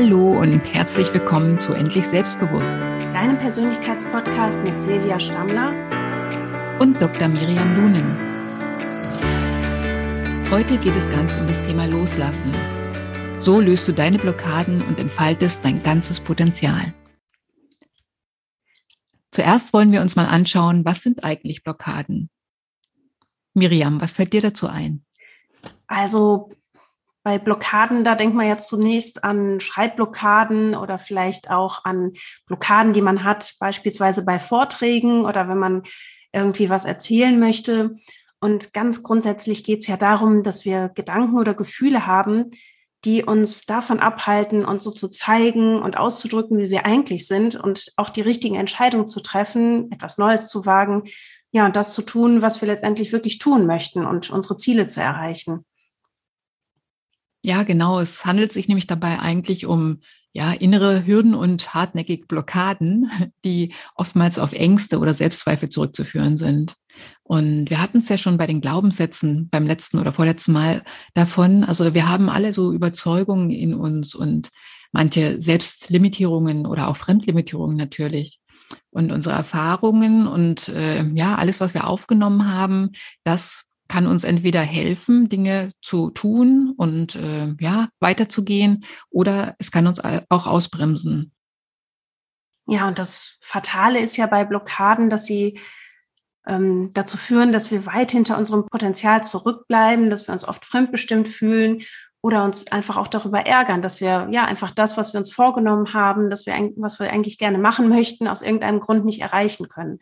Hallo und herzlich willkommen zu Endlich Selbstbewusst, deinem Persönlichkeitspodcast mit Silvia Stammler und Dr. Miriam Lunen. Heute geht es ganz um das Thema Loslassen. So löst du deine Blockaden und entfaltest dein ganzes Potenzial. Zuerst wollen wir uns mal anschauen, was sind eigentlich Blockaden? Miriam, was fällt dir dazu ein? Also bei Blockaden, da denkt man ja zunächst an Schreibblockaden oder vielleicht auch an Blockaden, die man hat, beispielsweise bei Vorträgen oder wenn man irgendwie was erzählen möchte. Und ganz grundsätzlich geht es ja darum, dass wir Gedanken oder Gefühle haben, die uns davon abhalten, uns so zu zeigen und auszudrücken, wie wir eigentlich sind und auch die richtigen Entscheidungen zu treffen, etwas Neues zu wagen, ja, und das zu tun, was wir letztendlich wirklich tun möchten und unsere Ziele zu erreichen. Ja, genau. Es handelt sich nämlich dabei eigentlich um ja, innere Hürden und hartnäckige Blockaden, die oftmals auf Ängste oder Selbstzweifel zurückzuführen sind. Und wir hatten es ja schon bei den Glaubenssätzen beim letzten oder vorletzten Mal davon. Also wir haben alle so Überzeugungen in uns und manche Selbstlimitierungen oder auch Fremdlimitierungen natürlich. Und unsere Erfahrungen und äh, ja, alles, was wir aufgenommen haben, das kann uns entweder helfen, Dinge zu tun und äh, ja, weiterzugehen, oder es kann uns auch ausbremsen. Ja, und das Fatale ist ja bei Blockaden, dass sie ähm, dazu führen, dass wir weit hinter unserem Potenzial zurückbleiben, dass wir uns oft fremdbestimmt fühlen oder uns einfach auch darüber ärgern, dass wir ja einfach das, was wir uns vorgenommen haben, dass wir, was wir eigentlich gerne machen möchten, aus irgendeinem Grund nicht erreichen können.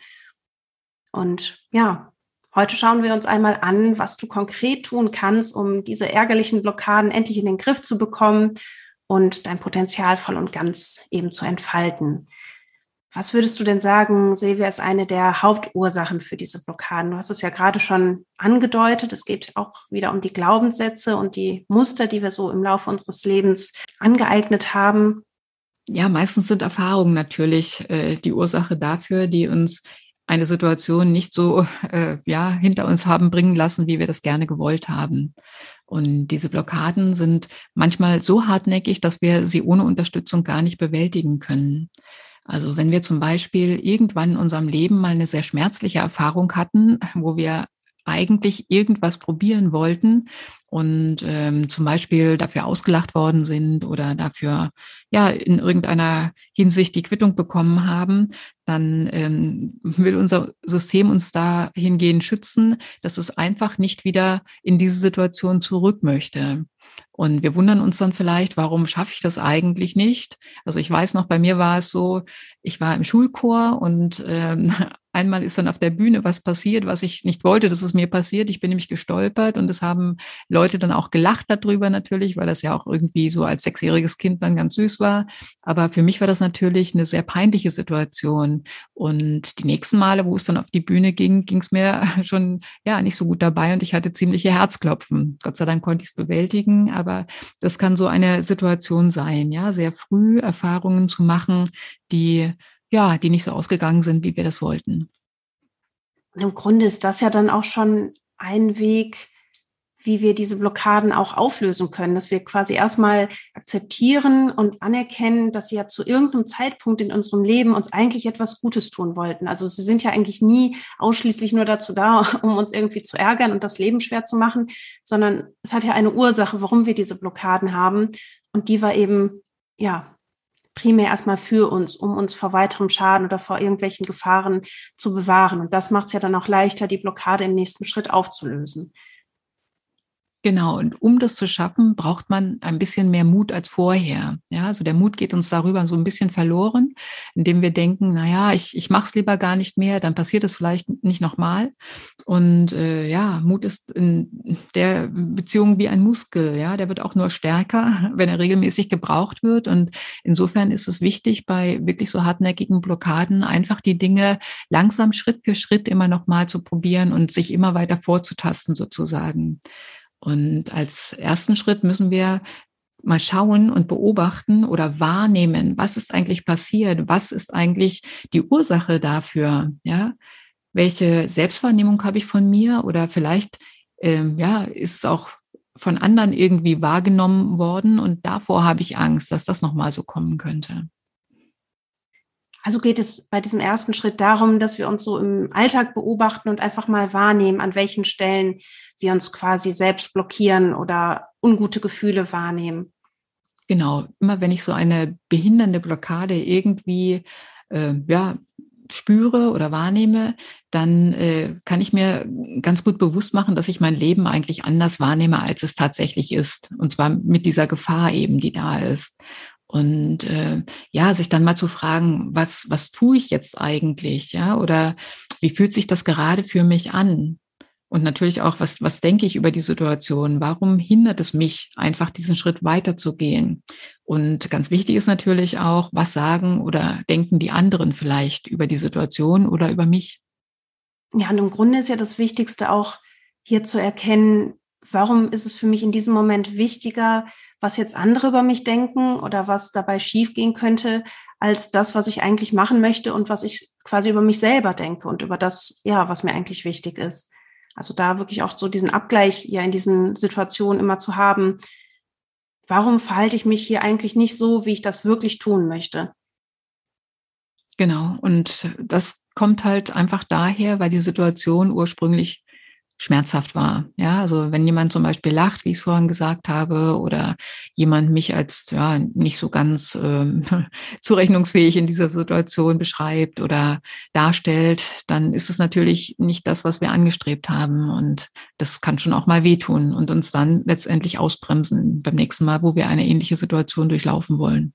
Und ja, Heute schauen wir uns einmal an, was du konkret tun kannst, um diese ärgerlichen Blockaden endlich in den Griff zu bekommen und dein Potenzial voll und ganz eben zu entfalten. Was würdest du denn sagen, Silvia, ist eine der Hauptursachen für diese Blockaden? Du hast es ja gerade schon angedeutet. Es geht auch wieder um die Glaubenssätze und die Muster, die wir so im Laufe unseres Lebens angeeignet haben. Ja, meistens sind Erfahrungen natürlich äh, die Ursache dafür, die uns eine Situation nicht so äh, ja hinter uns haben bringen lassen, wie wir das gerne gewollt haben. Und diese Blockaden sind manchmal so hartnäckig, dass wir sie ohne Unterstützung gar nicht bewältigen können. Also wenn wir zum Beispiel irgendwann in unserem Leben mal eine sehr schmerzliche Erfahrung hatten, wo wir eigentlich irgendwas probieren wollten und ähm, zum Beispiel dafür ausgelacht worden sind oder dafür ja in irgendeiner Hinsicht die Quittung bekommen haben, dann ähm, will unser System uns dahingehend schützen, dass es einfach nicht wieder in diese Situation zurück möchte. Und wir wundern uns dann vielleicht, warum schaffe ich das eigentlich nicht? Also ich weiß noch, bei mir war es so, ich war im Schulchor und ähm, einmal ist dann auf der Bühne was passiert, was ich nicht wollte, dass es mir passiert. Ich bin nämlich gestolpert und es haben Leute dann auch gelacht darüber natürlich, weil das ja auch irgendwie so als sechsjähriges Kind dann ganz süß war. Aber für mich war das natürlich eine sehr peinliche Situation. Und die nächsten Male, wo es dann auf die Bühne ging, ging es mir schon ja nicht so gut dabei und ich hatte ziemliche Herzklopfen. Gott sei Dank konnte ich es bewältigen, aber das kann so eine Situation sein, ja, sehr früh Erfahrungen zu machen, die ja, die nicht so ausgegangen sind, wie wir das wollten. Im Grunde ist das ja dann auch schon ein Weg, wie wir diese Blockaden auch auflösen können, dass wir quasi erstmal akzeptieren und anerkennen, dass sie ja zu irgendeinem Zeitpunkt in unserem Leben uns eigentlich etwas Gutes tun wollten. Also sie sind ja eigentlich nie ausschließlich nur dazu da, um uns irgendwie zu ärgern und das Leben schwer zu machen, sondern es hat ja eine Ursache, warum wir diese Blockaden haben. Und die war eben, ja, primär erstmal für uns, um uns vor weiterem Schaden oder vor irgendwelchen Gefahren zu bewahren. Und das macht es ja dann auch leichter, die Blockade im nächsten Schritt aufzulösen. Genau, und um das zu schaffen, braucht man ein bisschen mehr Mut als vorher. Ja, also der Mut geht uns darüber so ein bisschen verloren, indem wir denken, na ja, ich, ich mache es lieber gar nicht mehr, dann passiert es vielleicht nicht nochmal. Und äh, ja, Mut ist in der Beziehung wie ein Muskel, ja, der wird auch nur stärker, wenn er regelmäßig gebraucht wird. Und insofern ist es wichtig, bei wirklich so hartnäckigen Blockaden einfach die Dinge langsam Schritt für Schritt immer nochmal zu probieren und sich immer weiter vorzutasten sozusagen. Und als ersten Schritt müssen wir mal schauen und beobachten oder wahrnehmen, was ist eigentlich passiert, was ist eigentlich die Ursache dafür, ja? Welche Selbstwahrnehmung habe ich von mir oder vielleicht ähm, ja, ist es auch von anderen irgendwie wahrgenommen worden und davor habe ich Angst, dass das nochmal so kommen könnte. Also geht es bei diesem ersten Schritt darum, dass wir uns so im Alltag beobachten und einfach mal wahrnehmen, an welchen Stellen wir uns quasi selbst blockieren oder ungute Gefühle wahrnehmen. Genau, immer wenn ich so eine behindernde Blockade irgendwie äh, ja, spüre oder wahrnehme, dann äh, kann ich mir ganz gut bewusst machen, dass ich mein Leben eigentlich anders wahrnehme, als es tatsächlich ist. Und zwar mit dieser Gefahr eben, die da ist. Und äh, ja, sich dann mal zu fragen, was, was tue ich jetzt eigentlich? Ja, oder wie fühlt sich das gerade für mich an? Und natürlich auch, was, was denke ich über die Situation? Warum hindert es mich, einfach diesen Schritt weiterzugehen? Und ganz wichtig ist natürlich auch, was sagen oder denken die anderen vielleicht über die Situation oder über mich? Ja, und im Grunde ist ja das Wichtigste auch hier zu erkennen, warum ist es für mich in diesem Moment wichtiger, was jetzt andere über mich denken oder was dabei schiefgehen könnte, als das, was ich eigentlich machen möchte und was ich quasi über mich selber denke und über das, ja, was mir eigentlich wichtig ist. Also da wirklich auch so diesen Abgleich ja in diesen Situationen immer zu haben. Warum verhalte ich mich hier eigentlich nicht so, wie ich das wirklich tun möchte? Genau. Und das kommt halt einfach daher, weil die Situation ursprünglich schmerzhaft war. Ja, also wenn jemand zum Beispiel lacht, wie ich es vorhin gesagt habe, oder jemand mich als ja nicht so ganz ähm, zurechnungsfähig in dieser Situation beschreibt oder darstellt, dann ist es natürlich nicht das, was wir angestrebt haben. Und das kann schon auch mal wehtun und uns dann letztendlich ausbremsen beim nächsten Mal, wo wir eine ähnliche Situation durchlaufen wollen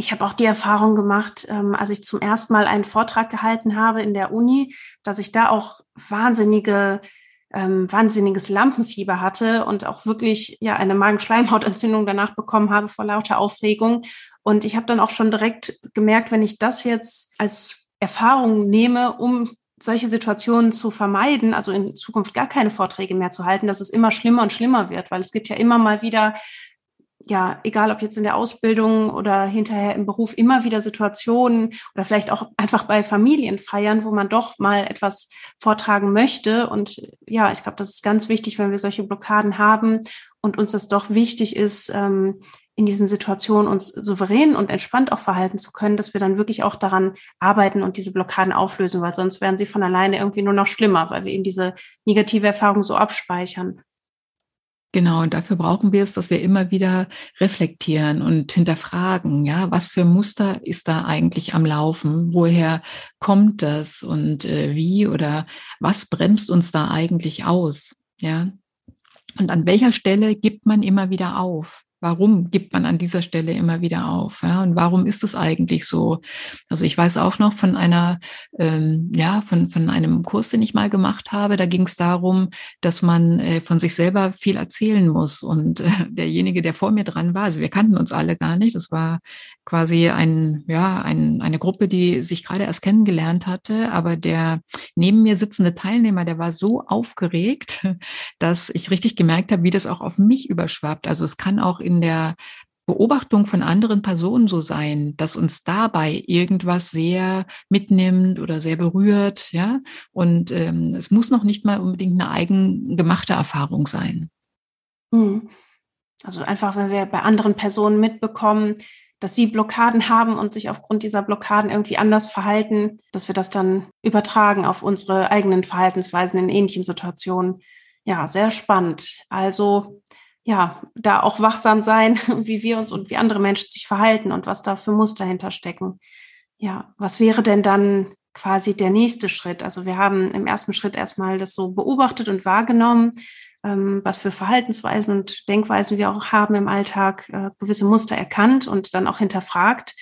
ich habe auch die Erfahrung gemacht, ähm, als ich zum ersten Mal einen Vortrag gehalten habe in der Uni, dass ich da auch wahnsinnige, ähm, wahnsinniges Lampenfieber hatte und auch wirklich ja eine Magenschleimhautentzündung danach bekommen habe vor lauter Aufregung. Und ich habe dann auch schon direkt gemerkt, wenn ich das jetzt als Erfahrung nehme, um solche Situationen zu vermeiden, also in Zukunft gar keine Vorträge mehr zu halten, dass es immer schlimmer und schlimmer wird, weil es gibt ja immer mal wieder ja, egal ob jetzt in der Ausbildung oder hinterher im Beruf, immer wieder Situationen oder vielleicht auch einfach bei Familienfeiern, wo man doch mal etwas vortragen möchte. Und ja, ich glaube, das ist ganz wichtig, wenn wir solche Blockaden haben und uns das doch wichtig ist, ähm, in diesen Situationen uns souverän und entspannt auch verhalten zu können, dass wir dann wirklich auch daran arbeiten und diese Blockaden auflösen, weil sonst werden sie von alleine irgendwie nur noch schlimmer, weil wir eben diese negative Erfahrung so abspeichern. Genau, und dafür brauchen wir es, dass wir immer wieder reflektieren und hinterfragen, ja, was für Muster ist da eigentlich am Laufen? Woher kommt das und äh, wie oder was bremst uns da eigentlich aus? Ja. Und an welcher Stelle gibt man immer wieder auf? Warum gibt man an dieser Stelle immer wieder auf? Ja? Und warum ist es eigentlich so? Also ich weiß auch noch von einer, ähm, ja, von, von einem Kurs, den ich mal gemacht habe. Da ging es darum, dass man äh, von sich selber viel erzählen muss. Und äh, derjenige, der vor mir dran war, also wir kannten uns alle gar nicht. Das war quasi ein, ja, ein, eine Gruppe, die sich gerade erst kennengelernt hatte. Aber der neben mir sitzende Teilnehmer, der war so aufgeregt, dass ich richtig gemerkt habe, wie das auch auf mich überschwappt. Also es kann auch in der Beobachtung von anderen Personen so sein, dass uns dabei irgendwas sehr mitnimmt oder sehr berührt, ja. Und ähm, es muss noch nicht mal unbedingt eine eigengemachte Erfahrung sein. Hm. Also einfach, wenn wir bei anderen Personen mitbekommen, dass sie Blockaden haben und sich aufgrund dieser Blockaden irgendwie anders verhalten, dass wir das dann übertragen auf unsere eigenen Verhaltensweisen in ähnlichen Situationen. Ja, sehr spannend. Also ja, da auch wachsam sein, wie wir uns und wie andere Menschen sich verhalten und was da für Muster hinterstecken. Ja, was wäre denn dann quasi der nächste Schritt? Also wir haben im ersten Schritt erstmal das so beobachtet und wahrgenommen, ähm, was für Verhaltensweisen und Denkweisen wir auch haben im Alltag, äh, gewisse Muster erkannt und dann auch hinterfragt.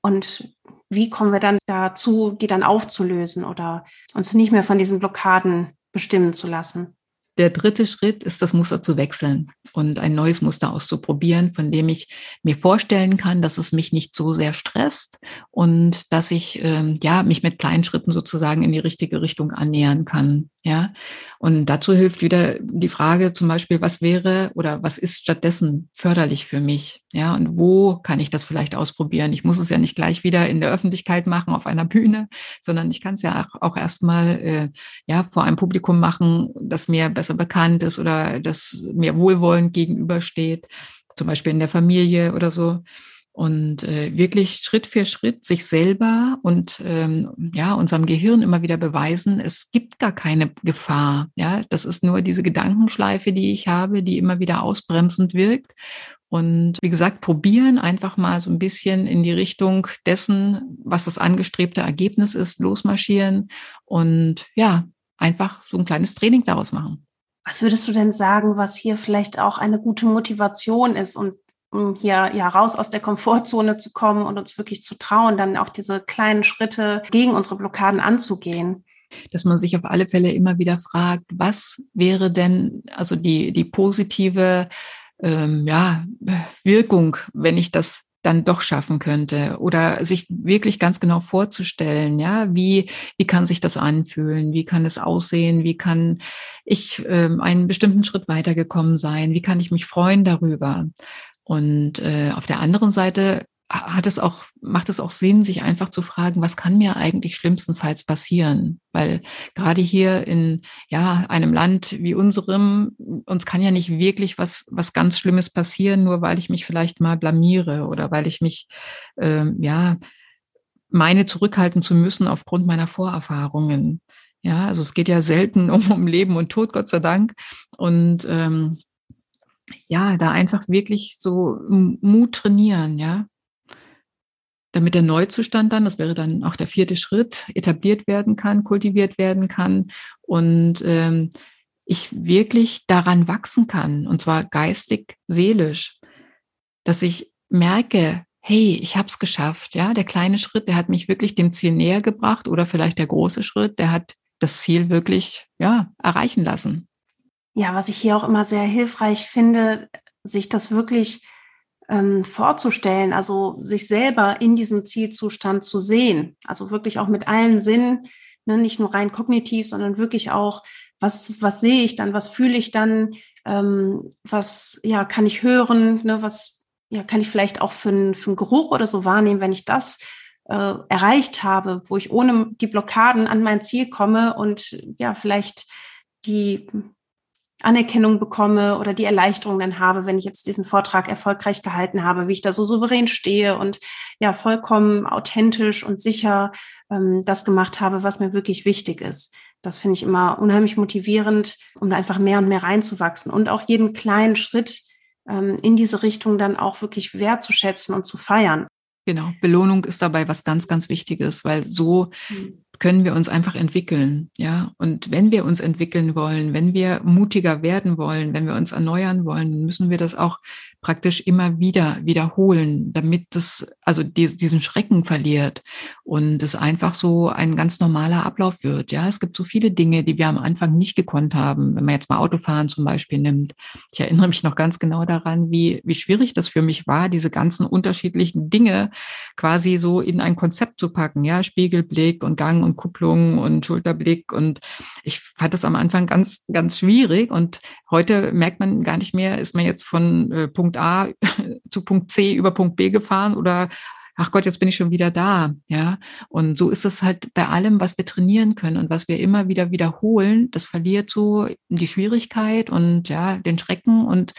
Und wie kommen wir dann dazu, die dann aufzulösen oder uns nicht mehr von diesen Blockaden bestimmen zu lassen? Der dritte Schritt ist, das Muster zu wechseln und ein neues Muster auszuprobieren, von dem ich mir vorstellen kann, dass es mich nicht so sehr stresst und dass ich ähm, ja mich mit kleinen Schritten sozusagen in die richtige Richtung annähern kann. Ja, und dazu hilft wieder die Frage zum Beispiel, was wäre oder was ist stattdessen förderlich für mich? Ja, und wo kann ich das vielleicht ausprobieren? Ich muss es ja nicht gleich wieder in der Öffentlichkeit machen auf einer Bühne, sondern ich kann es ja auch, auch erstmal äh, ja vor einem Publikum machen, das mir besser bekannt ist oder das mir wohlwollend gegenübersteht, zum Beispiel in der Familie oder so und äh, wirklich Schritt für Schritt sich selber und ähm, ja unserem Gehirn immer wieder beweisen, es gibt gar keine Gefahr. Ja, das ist nur diese Gedankenschleife, die ich habe, die immer wieder ausbremsend wirkt. Und wie gesagt, probieren einfach mal so ein bisschen in die Richtung dessen, was das angestrebte Ergebnis ist, losmarschieren und ja, einfach so ein kleines Training daraus machen. Was würdest du denn sagen, was hier vielleicht auch eine gute Motivation ist und hier ja raus aus der Komfortzone zu kommen und uns wirklich zu trauen, dann auch diese kleinen Schritte gegen unsere Blockaden anzugehen. Dass man sich auf alle Fälle immer wieder fragt, was wäre denn also die, die positive ähm, ja, Wirkung, wenn ich das dann doch schaffen könnte oder sich wirklich ganz genau vorzustellen, ja, wie, wie kann sich das anfühlen, wie kann es aussehen, wie kann ich ähm, einen bestimmten Schritt weitergekommen sein, wie kann ich mich freuen darüber. Und äh, auf der anderen Seite hat es auch, macht es auch Sinn, sich einfach zu fragen, was kann mir eigentlich schlimmstenfalls passieren? Weil gerade hier in ja, einem Land wie unserem, uns kann ja nicht wirklich was, was ganz Schlimmes passieren, nur weil ich mich vielleicht mal blamiere oder weil ich mich ähm, ja meine zurückhalten zu müssen aufgrund meiner Vorerfahrungen. Ja, also es geht ja selten um, um Leben und Tod, Gott sei Dank. Und ähm, ja, da einfach wirklich so Mut trainieren, ja. Damit der Neuzustand dann, das wäre dann auch der vierte Schritt, etabliert werden kann, kultiviert werden kann und ähm, ich wirklich daran wachsen kann, und zwar geistig, seelisch, dass ich merke, hey, ich habe es geschafft, ja, der kleine Schritt, der hat mich wirklich dem Ziel näher gebracht oder vielleicht der große Schritt, der hat das Ziel wirklich, ja, erreichen lassen ja, was ich hier auch immer sehr hilfreich finde, sich das wirklich ähm, vorzustellen, also sich selber in diesem Zielzustand zu sehen, also wirklich auch mit allen Sinnen, ne, nicht nur rein kognitiv, sondern wirklich auch, was, was sehe ich dann, was fühle ich dann, ähm, was ja, kann ich hören, ne, was ja, kann ich vielleicht auch für, einen für Geruch oder so wahrnehmen, wenn ich das äh, erreicht habe, wo ich ohne die Blockaden an mein Ziel komme und ja, vielleicht die Anerkennung bekomme oder die Erleichterung dann habe, wenn ich jetzt diesen Vortrag erfolgreich gehalten habe, wie ich da so souverän stehe und ja vollkommen authentisch und sicher ähm, das gemacht habe, was mir wirklich wichtig ist. Das finde ich immer unheimlich motivierend, um da einfach mehr und mehr reinzuwachsen und auch jeden kleinen Schritt ähm, in diese Richtung dann auch wirklich wertzuschätzen und zu feiern. Genau, Belohnung ist dabei was ganz, ganz Wichtiges, weil so mhm können wir uns einfach entwickeln, ja. Und wenn wir uns entwickeln wollen, wenn wir mutiger werden wollen, wenn wir uns erneuern wollen, müssen wir das auch praktisch immer wieder wiederholen, damit es also diesen Schrecken verliert und es einfach so ein ganz normaler Ablauf wird. Ja, es gibt so viele Dinge, die wir am Anfang nicht gekonnt haben. Wenn man jetzt mal Autofahren zum Beispiel nimmt. Ich erinnere mich noch ganz genau daran, wie, wie schwierig das für mich war, diese ganzen unterschiedlichen Dinge quasi so in ein Konzept zu packen. Ja, Spiegelblick und Gang und Kupplung und Schulterblick. Und ich fand das am Anfang ganz, ganz schwierig. Und heute merkt man gar nicht mehr, ist man jetzt von äh, Punkt Punkt A zu Punkt C über Punkt B gefahren oder ach Gott, jetzt bin ich schon wieder da, ja. Und so ist es halt bei allem, was wir trainieren können und was wir immer wieder wiederholen, das verliert so die Schwierigkeit und ja, den Schrecken und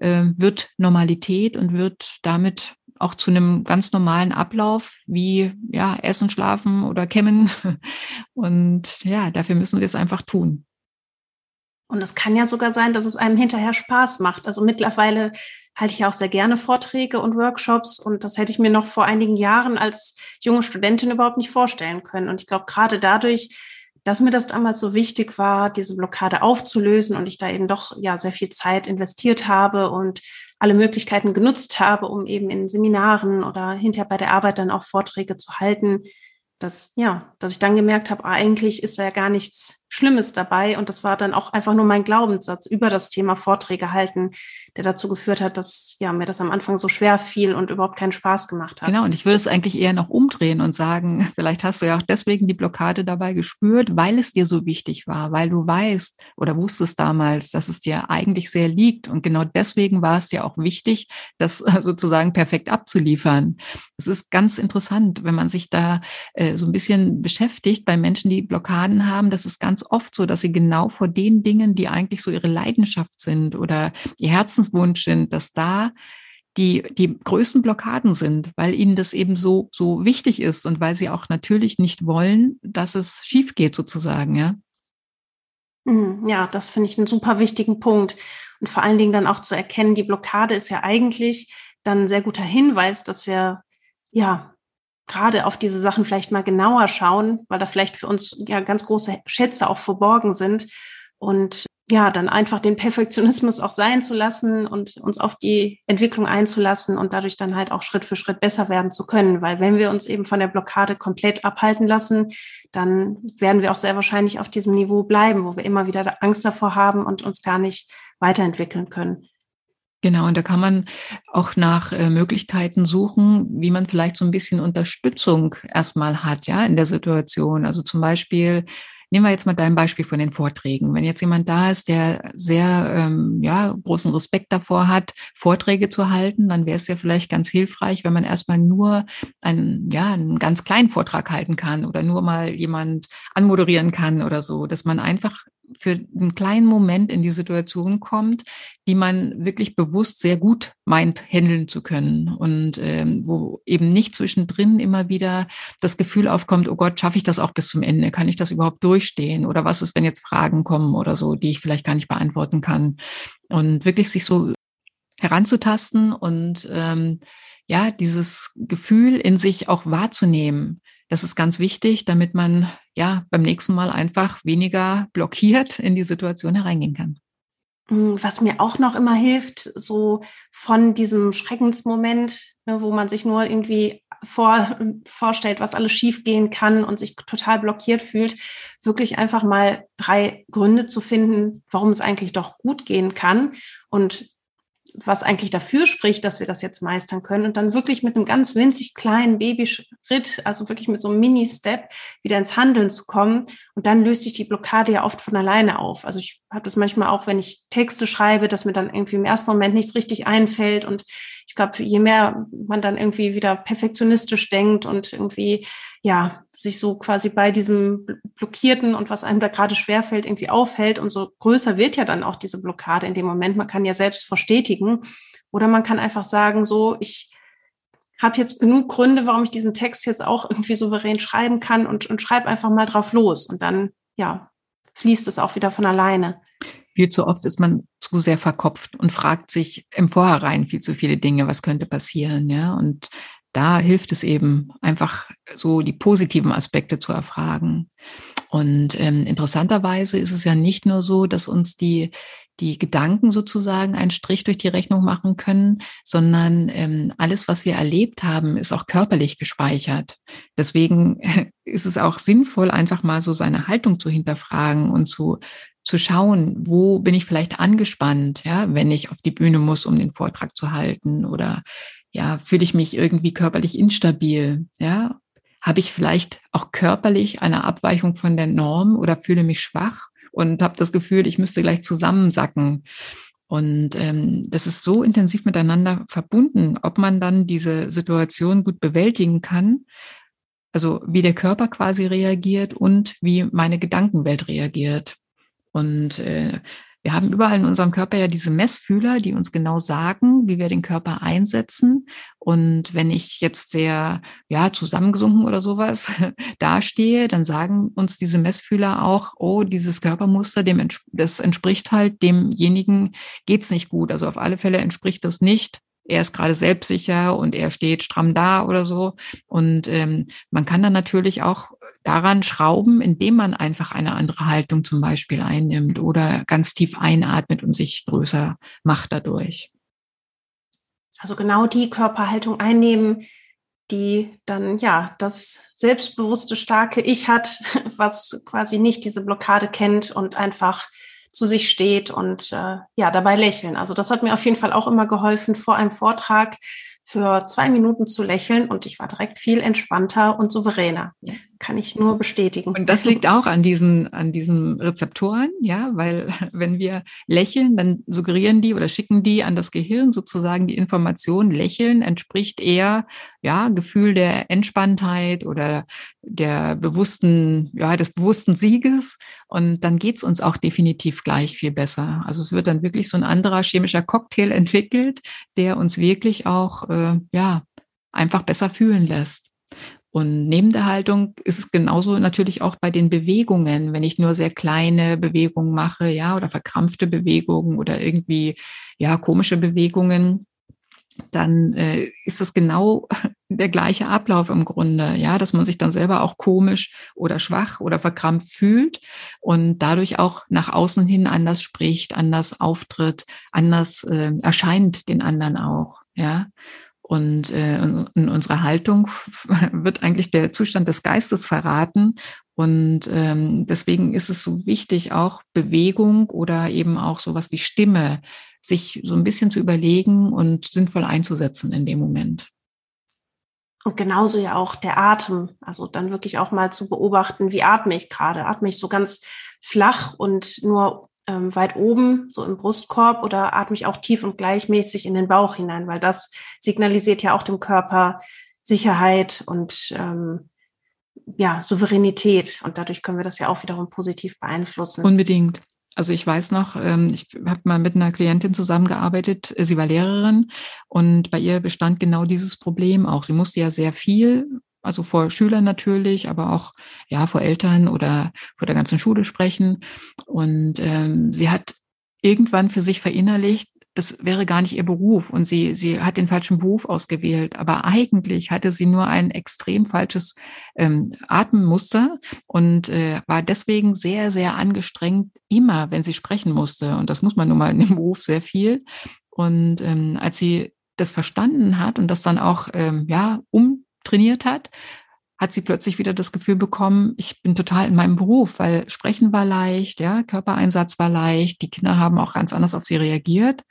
äh, wird Normalität und wird damit auch zu einem ganz normalen Ablauf wie ja, Essen, Schlafen oder Kämmen. Und ja, dafür müssen wir es einfach tun. Und es kann ja sogar sein, dass es einem hinterher Spaß macht. Also mittlerweile halte ich auch sehr gerne Vorträge und Workshops und das hätte ich mir noch vor einigen Jahren als junge Studentin überhaupt nicht vorstellen können. Und ich glaube, gerade dadurch, dass mir das damals so wichtig war, diese Blockade aufzulösen und ich da eben doch ja sehr viel Zeit investiert habe und alle Möglichkeiten genutzt habe, um eben in Seminaren oder hinterher bei der Arbeit dann auch Vorträge zu halten, dass ja, dass ich dann gemerkt habe, eigentlich ist da ja gar nichts Schlimmes dabei. Und das war dann auch einfach nur mein Glaubenssatz über das Thema Vorträge halten, der dazu geführt hat, dass ja, mir das am Anfang so schwer fiel und überhaupt keinen Spaß gemacht hat. Genau, und ich würde es eigentlich eher noch umdrehen und sagen, vielleicht hast du ja auch deswegen die Blockade dabei gespürt, weil es dir so wichtig war, weil du weißt oder wusstest damals, dass es dir eigentlich sehr liegt. Und genau deswegen war es dir auch wichtig, das sozusagen perfekt abzuliefern. Es ist ganz interessant, wenn man sich da äh, so ein bisschen beschäftigt bei Menschen, die Blockaden haben, das ist ganz oft so, dass sie genau vor den Dingen, die eigentlich so ihre Leidenschaft sind oder ihr Herzenswunsch sind, dass da die, die größten Blockaden sind, weil ihnen das eben so, so wichtig ist und weil sie auch natürlich nicht wollen, dass es schief geht sozusagen, ja. Mhm, ja, das finde ich einen super wichtigen Punkt. Und vor allen Dingen dann auch zu erkennen, die Blockade ist ja eigentlich dann ein sehr guter Hinweis, dass wir ja gerade auf diese Sachen vielleicht mal genauer schauen, weil da vielleicht für uns ja ganz große Schätze auch verborgen sind und ja, dann einfach den Perfektionismus auch sein zu lassen und uns auf die Entwicklung einzulassen und dadurch dann halt auch Schritt für Schritt besser werden zu können. Weil wenn wir uns eben von der Blockade komplett abhalten lassen, dann werden wir auch sehr wahrscheinlich auf diesem Niveau bleiben, wo wir immer wieder Angst davor haben und uns gar nicht weiterentwickeln können. Genau, und da kann man auch nach äh, Möglichkeiten suchen, wie man vielleicht so ein bisschen Unterstützung erstmal hat, ja, in der Situation. Also zum Beispiel, nehmen wir jetzt mal dein Beispiel von den Vorträgen. Wenn jetzt jemand da ist, der sehr ähm, ja, großen Respekt davor hat, Vorträge zu halten, dann wäre es ja vielleicht ganz hilfreich, wenn man erstmal nur einen, ja, einen ganz kleinen Vortrag halten kann oder nur mal jemand anmoderieren kann oder so, dass man einfach für einen kleinen Moment in die Situation kommt, die man wirklich bewusst sehr gut meint, handeln zu können und ähm, wo eben nicht zwischendrin immer wieder das Gefühl aufkommt, oh Gott, schaffe ich das auch bis zum Ende? Kann ich das überhaupt durchstehen? Oder was ist, wenn jetzt Fragen kommen oder so, die ich vielleicht gar nicht beantworten kann? Und wirklich sich so heranzutasten und ähm, ja, dieses Gefühl in sich auch wahrzunehmen. Das ist ganz wichtig, damit man ja beim nächsten Mal einfach weniger blockiert in die Situation hereingehen kann. Hm, was mir auch noch immer hilft, so von diesem Schreckensmoment, ne, wo man sich nur irgendwie vor, vorstellt, was alles schiefgehen kann und sich total blockiert fühlt, wirklich einfach mal drei Gründe zu finden, warum es eigentlich doch gut gehen kann und was eigentlich dafür spricht, dass wir das jetzt meistern können und dann wirklich mit einem ganz winzig kleinen Babyschritt, also wirklich mit so einem Mini-Step wieder ins Handeln zu kommen und dann löst sich die Blockade ja oft von alleine auf. Also ich habe das manchmal auch, wenn ich Texte schreibe, dass mir dann irgendwie im ersten Moment nichts richtig einfällt und ich glaube, je mehr man dann irgendwie wieder perfektionistisch denkt und irgendwie, ja, sich so quasi bei diesem Blockierten und was einem da gerade schwerfällt, irgendwie aufhält, umso größer wird ja dann auch diese Blockade in dem Moment. Man kann ja selbst verstetigen oder man kann einfach sagen, so, ich habe jetzt genug Gründe, warum ich diesen Text jetzt auch irgendwie souverän schreiben kann und, und schreibe einfach mal drauf los und dann, ja, fließt es auch wieder von alleine viel zu oft ist man zu sehr verkopft und fragt sich im Vorhinein viel zu viele Dinge, was könnte passieren, ja. Und da hilft es eben, einfach so die positiven Aspekte zu erfragen. Und ähm, interessanterweise ist es ja nicht nur so, dass uns die, die Gedanken sozusagen einen Strich durch die Rechnung machen können, sondern ähm, alles, was wir erlebt haben, ist auch körperlich gespeichert. Deswegen ist es auch sinnvoll, einfach mal so seine Haltung zu hinterfragen und zu zu schauen, wo bin ich vielleicht angespannt, ja, wenn ich auf die Bühne muss, um den Vortrag zu halten oder ja, fühle ich mich irgendwie körperlich instabil, ja, habe ich vielleicht auch körperlich eine Abweichung von der Norm oder fühle mich schwach und habe das Gefühl, ich müsste gleich zusammensacken. Und ähm, das ist so intensiv miteinander verbunden, ob man dann diese Situation gut bewältigen kann, also wie der Körper quasi reagiert und wie meine Gedankenwelt reagiert. Und äh, wir haben überall in unserem Körper ja diese Messfühler, die uns genau sagen, wie wir den Körper einsetzen. Und wenn ich jetzt sehr, ja, zusammengesunken oder sowas dastehe, dann sagen uns diese Messfühler auch, oh, dieses Körpermuster, dem, das entspricht halt demjenigen, geht's nicht gut. Also auf alle Fälle entspricht das nicht er ist gerade selbstsicher und er steht stramm da oder so. Und ähm, man kann dann natürlich auch daran schrauben, indem man einfach eine andere Haltung zum Beispiel einnimmt oder ganz tief einatmet und sich größer macht dadurch. Also genau die Körperhaltung einnehmen, die dann ja das selbstbewusste, starke Ich hat, was quasi nicht diese Blockade kennt und einfach zu sich steht und äh, ja dabei lächeln. Also das hat mir auf jeden Fall auch immer geholfen vor einem Vortrag für zwei Minuten zu lächeln und ich war direkt viel entspannter und souveräner. Kann ich nur bestätigen. Und das liegt auch an diesen, an diesen Rezeptoren, ja, weil wenn wir lächeln, dann suggerieren die oder schicken die an das Gehirn sozusagen die Information, lächeln entspricht eher, ja, Gefühl der Entspanntheit oder der bewussten, ja, des bewussten Sieges. Und dann geht's uns auch definitiv gleich viel besser. Also es wird dann wirklich so ein anderer chemischer Cocktail entwickelt, der uns wirklich auch, äh, ja, einfach besser fühlen lässt. Und neben der Haltung ist es genauso natürlich auch bei den Bewegungen. Wenn ich nur sehr kleine Bewegungen mache, ja, oder verkrampfte Bewegungen oder irgendwie, ja, komische Bewegungen, dann äh, ist es genau der gleiche Ablauf im Grunde, ja, dass man sich dann selber auch komisch oder schwach oder verkrampft fühlt und dadurch auch nach außen hin anders spricht, anders auftritt, anders äh, erscheint den anderen auch, ja. Und äh, in unserer Haltung wird eigentlich der Zustand des Geistes verraten. Und ähm, deswegen ist es so wichtig, auch Bewegung oder eben auch sowas wie Stimme, sich so ein bisschen zu überlegen und sinnvoll einzusetzen in dem Moment. Und genauso ja auch der Atem. Also dann wirklich auch mal zu beobachten, wie atme ich gerade? Atme ich so ganz flach und nur ähm, weit oben, so im Brustkorb, oder atme ich auch tief und gleichmäßig in den Bauch hinein, weil das signalisiert ja auch dem Körper Sicherheit und ähm, ja, Souveränität. Und dadurch können wir das ja auch wiederum positiv beeinflussen. Unbedingt. Also ich weiß noch, ähm, ich habe mal mit einer Klientin zusammengearbeitet, sie war Lehrerin und bei ihr bestand genau dieses Problem auch. Sie musste ja sehr viel also vor Schülern natürlich, aber auch ja vor Eltern oder vor der ganzen Schule sprechen. Und ähm, sie hat irgendwann für sich verinnerlicht, das wäre gar nicht ihr Beruf und sie, sie hat den falschen Beruf ausgewählt. Aber eigentlich hatte sie nur ein extrem falsches ähm, Atemmuster und äh, war deswegen sehr, sehr angestrengt, immer, wenn sie sprechen musste. Und das muss man nun mal in dem Beruf sehr viel. Und ähm, als sie das verstanden hat und das dann auch ähm, ja um trainiert hat, hat sie plötzlich wieder das Gefühl bekommen, ich bin total in meinem Beruf, weil Sprechen war leicht, ja, Körpereinsatz war leicht, die Kinder haben auch ganz anders auf sie reagiert.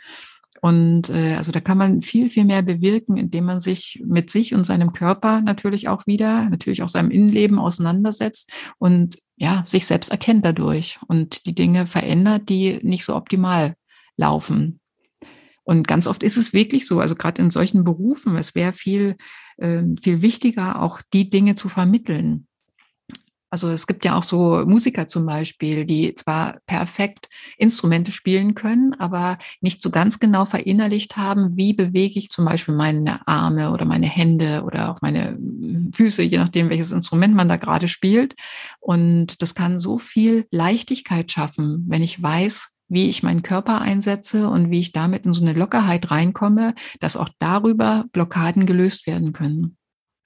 Und äh, also da kann man viel, viel mehr bewirken, indem man sich mit sich und seinem Körper natürlich auch wieder, natürlich auch seinem Innenleben auseinandersetzt und ja, sich selbst erkennt dadurch und die Dinge verändert, die nicht so optimal laufen. Und ganz oft ist es wirklich so, also gerade in solchen Berufen, es wäre viel, viel wichtiger, auch die Dinge zu vermitteln. Also es gibt ja auch so Musiker zum Beispiel, die zwar perfekt Instrumente spielen können, aber nicht so ganz genau verinnerlicht haben, wie bewege ich zum Beispiel meine Arme oder meine Hände oder auch meine hm, Füße, je nachdem, welches Instrument man da gerade spielt. Und das kann so viel Leichtigkeit schaffen, wenn ich weiß, wie ich meinen Körper einsetze und wie ich damit in so eine Lockerheit reinkomme, dass auch darüber Blockaden gelöst werden können.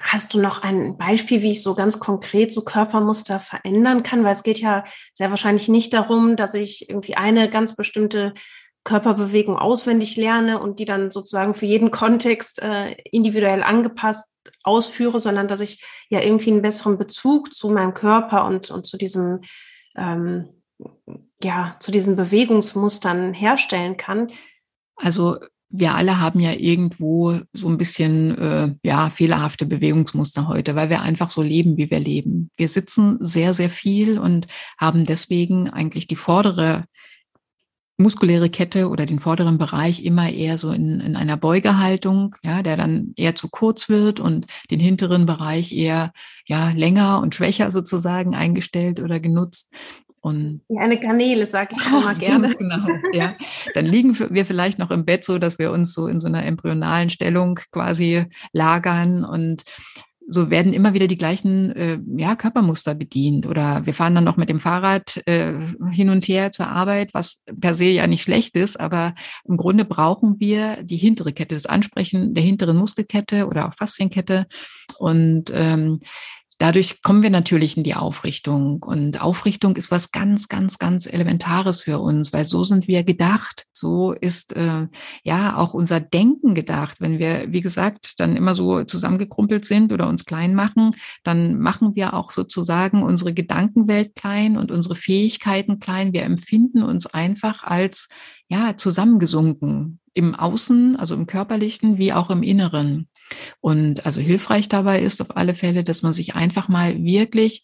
Hast du noch ein Beispiel, wie ich so ganz konkret so Körpermuster verändern kann? Weil es geht ja sehr wahrscheinlich nicht darum, dass ich irgendwie eine ganz bestimmte Körperbewegung auswendig lerne und die dann sozusagen für jeden Kontext äh, individuell angepasst ausführe, sondern dass ich ja irgendwie einen besseren Bezug zu meinem Körper und, und zu diesem ähm, ja, zu diesen Bewegungsmustern herstellen kann? Also wir alle haben ja irgendwo so ein bisschen äh, ja fehlerhafte Bewegungsmuster heute, weil wir einfach so leben, wie wir leben. Wir sitzen sehr sehr viel und haben deswegen eigentlich die vordere muskuläre Kette oder den vorderen Bereich immer eher so in, in einer Beugehaltung, ja, der dann eher zu kurz wird und den hinteren Bereich eher ja länger und schwächer sozusagen eingestellt oder genutzt. Und ja, eine Garnele, sage ich immer gerne. Ganz genau, ja. Dann liegen wir vielleicht noch im Bett so, dass wir uns so in so einer embryonalen Stellung quasi lagern und so werden immer wieder die gleichen äh, ja, Körpermuster bedient. Oder wir fahren dann noch mit dem Fahrrad äh, hin und her zur Arbeit, was per se ja nicht schlecht ist, aber im Grunde brauchen wir die hintere Kette, das Ansprechen der hinteren Muskelkette oder auch Faszienkette. Und ähm, dadurch kommen wir natürlich in die Aufrichtung. Und Aufrichtung ist was ganz, ganz, ganz Elementares für uns, weil so sind wir gedacht. So ist äh, ja auch unser Denken gedacht. Wenn wir, wie gesagt, dann immer so zusammengekrumpelt sind oder uns klein machen, dann machen wir auch sozusagen unsere Gedankenwelt klein und unsere Fähigkeiten klein. Wir empfinden uns einfach als ja zusammengesunken im Außen, also im körperlichen wie auch im Inneren. Und also hilfreich dabei ist auf alle Fälle, dass man sich einfach mal wirklich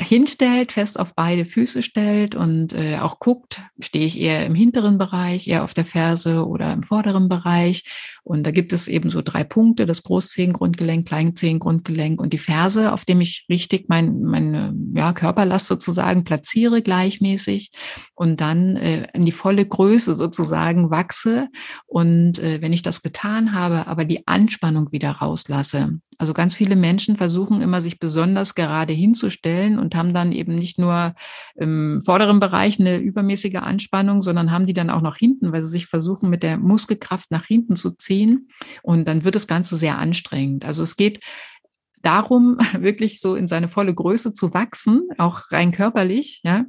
hinstellt, fest auf beide Füße stellt und äh, auch guckt, stehe ich eher im hinteren Bereich, eher auf der Ferse oder im vorderen Bereich. Und da gibt es eben so drei Punkte, das Großzehengrundgelenk, Kleinzehengrundgelenk und die Ferse, auf dem ich richtig mein, meine ja, Körperlast sozusagen platziere gleichmäßig und dann äh, in die volle Größe sozusagen wachse. Und äh, wenn ich das getan habe, aber die Anspannung wieder rauslasse. Also ganz viele Menschen versuchen immer, sich besonders gerade hinzustellen und haben dann eben nicht nur im vorderen Bereich eine übermäßige Anspannung, sondern haben die dann auch noch hinten, weil sie sich versuchen, mit der Muskelkraft nach hinten zu ziehen. Und dann wird das Ganze sehr anstrengend. Also es geht darum, wirklich so in seine volle Größe zu wachsen, auch rein körperlich, ja,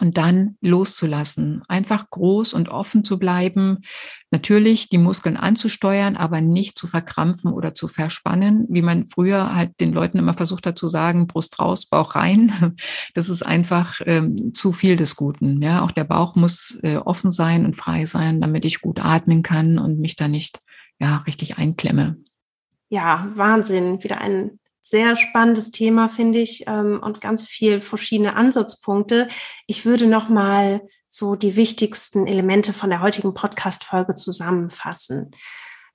und dann loszulassen, einfach groß und offen zu bleiben, natürlich die Muskeln anzusteuern, aber nicht zu verkrampfen oder zu verspannen, wie man früher halt den Leuten immer versucht hat zu sagen, Brust raus, Bauch rein. Das ist einfach ähm, zu viel des Guten. Ja, auch der Bauch muss äh, offen sein und frei sein, damit ich gut atmen kann und mich da nicht ja richtig einklemme. Ja, Wahnsinn. Wieder ein sehr spannendes Thema, finde ich, ähm, und ganz viel verschiedene Ansatzpunkte. Ich würde noch mal so die wichtigsten Elemente von der heutigen Podcast-Folge zusammenfassen.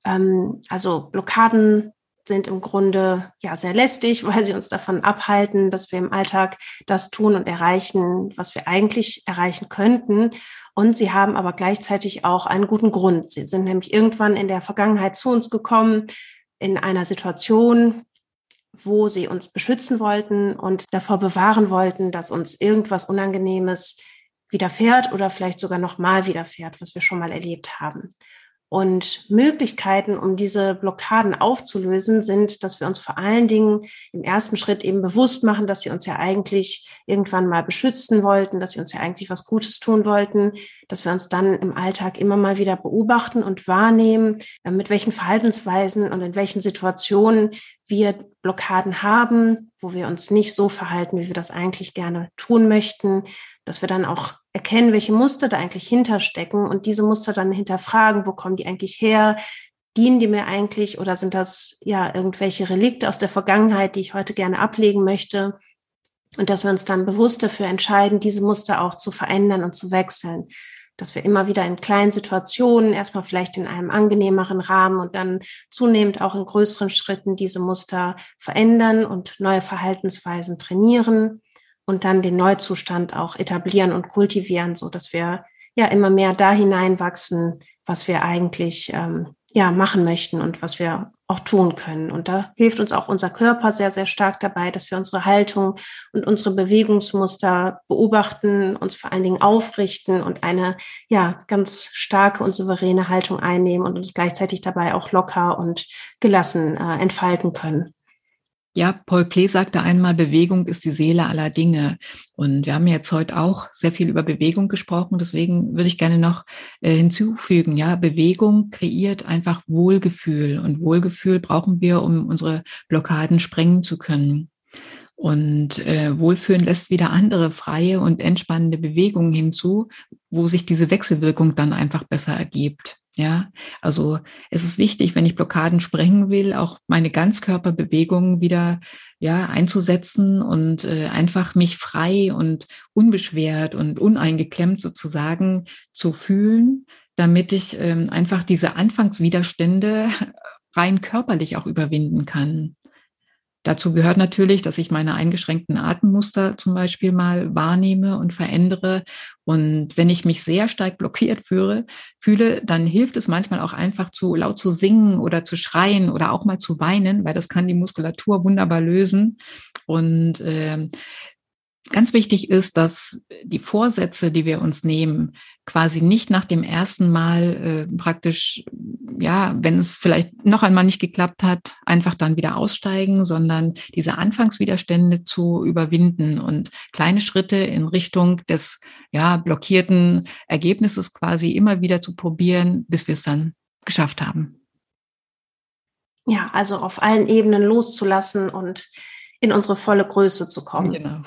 Ähm, also Blockaden sind im Grunde ja sehr lästig, weil sie uns davon abhalten, dass wir im Alltag das tun und erreichen, was wir eigentlich erreichen könnten. Und sie haben aber gleichzeitig auch einen guten Grund. Sie sind nämlich irgendwann in der Vergangenheit zu uns gekommen, in einer Situation, wo sie uns beschützen wollten und davor bewahren wollten, dass uns irgendwas Unangenehmes widerfährt oder vielleicht sogar nochmal widerfährt, was wir schon mal erlebt haben. Und Möglichkeiten, um diese Blockaden aufzulösen, sind, dass wir uns vor allen Dingen im ersten Schritt eben bewusst machen, dass sie uns ja eigentlich irgendwann mal beschützen wollten, dass sie uns ja eigentlich was Gutes tun wollten, dass wir uns dann im Alltag immer mal wieder beobachten und wahrnehmen, äh, mit welchen Verhaltensweisen und in welchen Situationen wir Blockaden haben, wo wir uns nicht so verhalten, wie wir das eigentlich gerne tun möchten, dass wir dann auch erkennen, welche Muster da eigentlich hinterstecken und diese Muster dann hinterfragen, wo kommen die eigentlich her? Dienen die mir eigentlich oder sind das ja irgendwelche Relikte aus der Vergangenheit, die ich heute gerne ablegen möchte? Und dass wir uns dann bewusst dafür entscheiden, diese Muster auch zu verändern und zu wechseln. Dass wir immer wieder in kleinen Situationen, erstmal vielleicht in einem angenehmeren Rahmen und dann zunehmend auch in größeren Schritten diese Muster verändern und neue Verhaltensweisen trainieren und dann den Neuzustand auch etablieren und kultivieren, so dass wir ja immer mehr da hineinwachsen, was wir eigentlich ähm, ja machen möchten und was wir auch tun können. Und da hilft uns auch unser Körper sehr, sehr stark dabei, dass wir unsere Haltung und unsere Bewegungsmuster beobachten, uns vor allen Dingen aufrichten und eine ja ganz starke und souveräne Haltung einnehmen und uns gleichzeitig dabei auch locker und gelassen äh, entfalten können. Ja, Paul Klee sagte einmal, Bewegung ist die Seele aller Dinge. Und wir haben jetzt heute auch sehr viel über Bewegung gesprochen. Deswegen würde ich gerne noch äh, hinzufügen, ja, Bewegung kreiert einfach Wohlgefühl. Und Wohlgefühl brauchen wir, um unsere Blockaden sprengen zu können. Und äh, Wohlfühlen lässt wieder andere freie und entspannende Bewegungen hinzu, wo sich diese Wechselwirkung dann einfach besser ergibt. Ja, also es ist wichtig, wenn ich Blockaden sprengen will, auch meine Ganzkörperbewegungen wieder ja einzusetzen und äh, einfach mich frei und unbeschwert und uneingeklemmt sozusagen zu fühlen, damit ich ähm, einfach diese Anfangswiderstände rein körperlich auch überwinden kann. Dazu gehört natürlich, dass ich meine eingeschränkten Atemmuster zum Beispiel mal wahrnehme und verändere. Und wenn ich mich sehr stark blockiert führe, fühle, dann hilft es manchmal auch einfach zu laut zu singen oder zu schreien oder auch mal zu weinen, weil das kann die Muskulatur wunderbar lösen. Und äh, Ganz wichtig ist, dass die Vorsätze, die wir uns nehmen, quasi nicht nach dem ersten Mal äh, praktisch ja, wenn es vielleicht noch einmal nicht geklappt hat, einfach dann wieder aussteigen, sondern diese Anfangswiderstände zu überwinden und kleine Schritte in Richtung des ja, blockierten Ergebnisses quasi immer wieder zu probieren, bis wir es dann geschafft haben. Ja, also auf allen Ebenen loszulassen und in unsere volle Größe zu kommen. Genau.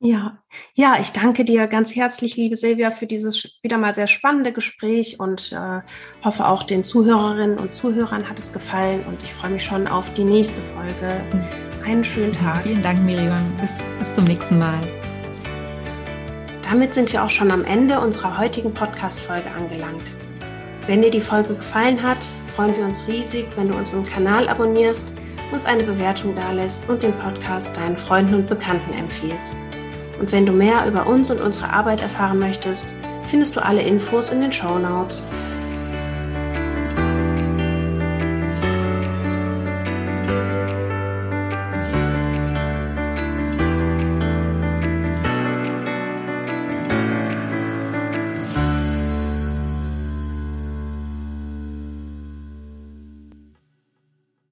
Ja, ja, ich danke dir ganz herzlich, liebe Silvia, für dieses wieder mal sehr spannende Gespräch und äh, hoffe auch den Zuhörerinnen und Zuhörern hat es gefallen und ich freue mich schon auf die nächste Folge. Einen schönen Tag. Vielen Dank, Miriam. Bis, bis zum nächsten Mal. Damit sind wir auch schon am Ende unserer heutigen Podcast-Folge angelangt. Wenn dir die Folge gefallen hat, freuen wir uns riesig, wenn du unseren Kanal abonnierst, uns eine Bewertung dalässt und den Podcast deinen Freunden und Bekannten empfiehlst. Und wenn du mehr über uns und unsere Arbeit erfahren möchtest, findest du alle Infos in den Show Notes.